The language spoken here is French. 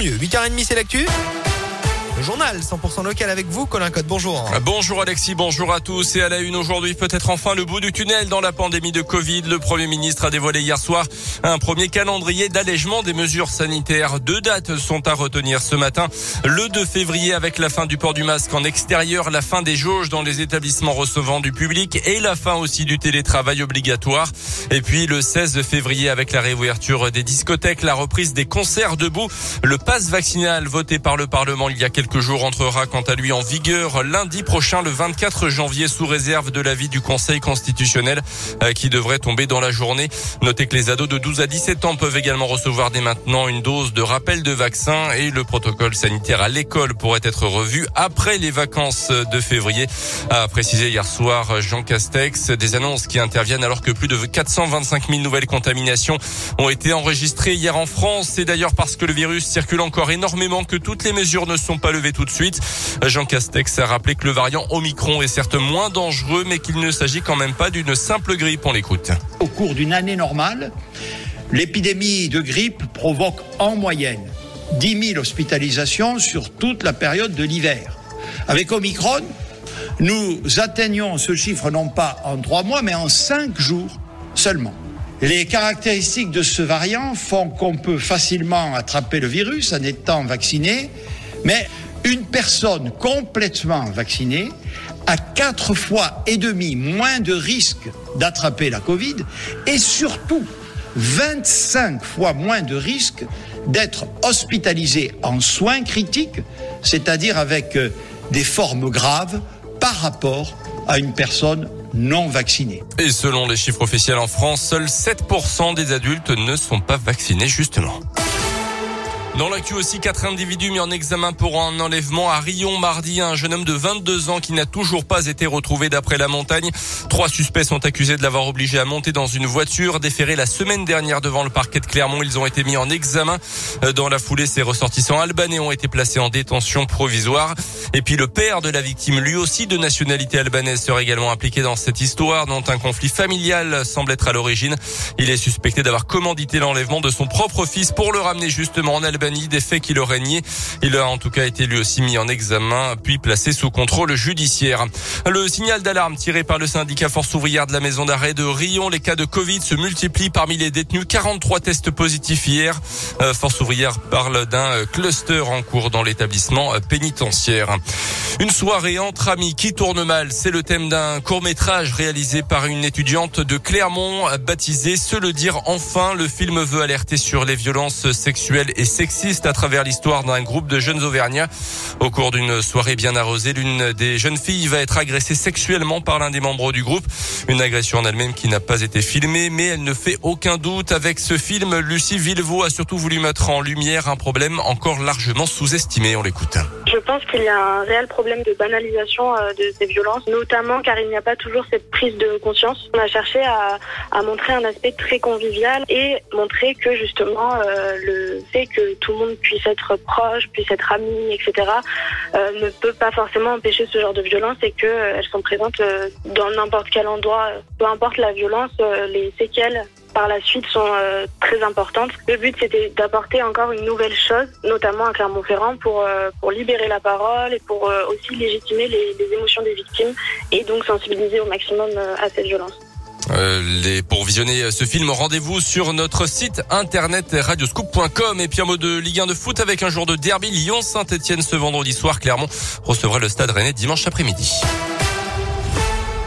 mieux. 8h30, c'est l'actu. Journal 100% local avec vous, Colin Cotte. Bonjour. Bonjour Alexis, bonjour à tous. Et à la une aujourd'hui, peut-être enfin le bout du tunnel dans la pandémie de Covid. Le Premier ministre a dévoilé hier soir un premier calendrier d'allègement des mesures sanitaires. Deux dates sont à retenir ce matin. Le 2 février avec la fin du port du masque en extérieur, la fin des jauges dans les établissements recevant du public et la fin aussi du télétravail obligatoire. Et puis le 16 février avec la réouverture des discothèques, la reprise des concerts debout, le passe vaccinal voté par le Parlement il y a quelques quelques jours entrera quant à lui en vigueur lundi prochain, le 24 janvier, sous réserve de l'avis du Conseil constitutionnel euh, qui devrait tomber dans la journée. Notez que les ados de 12 à 17 ans peuvent également recevoir dès maintenant une dose de rappel de vaccin et le protocole sanitaire à l'école pourrait être revu après les vacances de février. A précisé hier soir Jean Castex des annonces qui interviennent alors que plus de 425 000 nouvelles contaminations ont été enregistrées hier en France. C'est d'ailleurs parce que le virus circule encore énormément que toutes les mesures ne sont pas tout de suite. Jean Castex a rappelé que le variant Omicron est certes moins dangereux, mais qu'il ne s'agit quand même pas d'une simple grippe. On l'écoute. Au cours d'une année normale, l'épidémie de grippe provoque en moyenne 10 000 hospitalisations sur toute la période de l'hiver. Avec Omicron, nous atteignons ce chiffre non pas en trois mois, mais en cinq jours seulement. Les caractéristiques de ce variant font qu'on peut facilement attraper le virus en étant vacciné, mais une personne complètement vaccinée a quatre fois et demi moins de risque d'attraper la Covid et surtout 25 fois moins de risque d'être hospitalisé en soins critiques, c'est-à-dire avec euh, des formes graves par rapport à une personne non vaccinée. Et selon les chiffres officiels en France, seuls 7% des adultes ne sont pas vaccinés justement. Dans l'actu aussi, quatre individus mis en examen pour un enlèvement à Rion mardi. Un jeune homme de 22 ans qui n'a toujours pas été retrouvé d'après la montagne. Trois suspects sont accusés de l'avoir obligé à monter dans une voiture déférée la semaine dernière devant le parquet de Clermont. Ils ont été mis en examen. Dans la foulée, ces ressortissants albanais ont été placés en détention provisoire. Et puis le père de la victime, lui aussi de nationalité albanaise, serait également impliqué dans cette histoire dont un conflit familial semble être à l'origine. Il est suspecté d'avoir commandité l'enlèvement de son propre fils pour le ramener justement en Albanie des faits. Il a en tout cas été lui aussi mis en examen, puis placé sous contrôle judiciaire. Le signal d'alarme tiré par le syndicat Force ouvrière de la maison d'arrêt de Rion, les cas de Covid se multiplient parmi les détenus. 43 tests positifs hier. Euh, Force ouvrière parle d'un cluster en cours dans l'établissement pénitentiaire. Une soirée entre amis qui tourne mal, c'est le thème d'un court métrage réalisé par une étudiante de Clermont baptisé Se le dire enfin. Le film veut alerter sur les violences sexuelles et sexuelles sexiste à travers l'histoire d'un groupe de jeunes Auvergnats. Au cours d'une soirée bien arrosée, l'une des jeunes filles va être agressée sexuellement par l'un des membres du groupe. Une agression en elle-même qui n'a pas été filmée, mais elle ne fait aucun doute. Avec ce film, Lucie Villevaux a surtout voulu mettre en lumière un problème encore largement sous-estimé. On l'écoute. Je pense qu'il y a un réel problème de banalisation euh, de ces violences, notamment car il n'y a pas toujours cette prise de conscience. On a cherché à, montrer un aspect très convivial et montrer que justement euh, le fait que tout le monde puisse être proche, puisse être ami, etc., euh, ne peut pas forcément empêcher ce genre de violence et qu'elles euh, sont présentes dans n'importe quel endroit. Peu importe la violence, les séquelles par la suite sont très importantes. Le but c'était d'apporter encore une nouvelle chose, notamment à Clermont-Ferrand, pour, pour libérer la parole et pour aussi légitimer les, émotions des victimes et donc sensibiliser au maximum à cette violence. Euh, pour visionner ce film, rendez-vous sur notre site internet radioscoop.com et puis en mode Ligue 1 de foot avec un jour de derby Lyon-Saint-Etienne ce vendredi soir. Clermont recevra le stade rennais dimanche après-midi.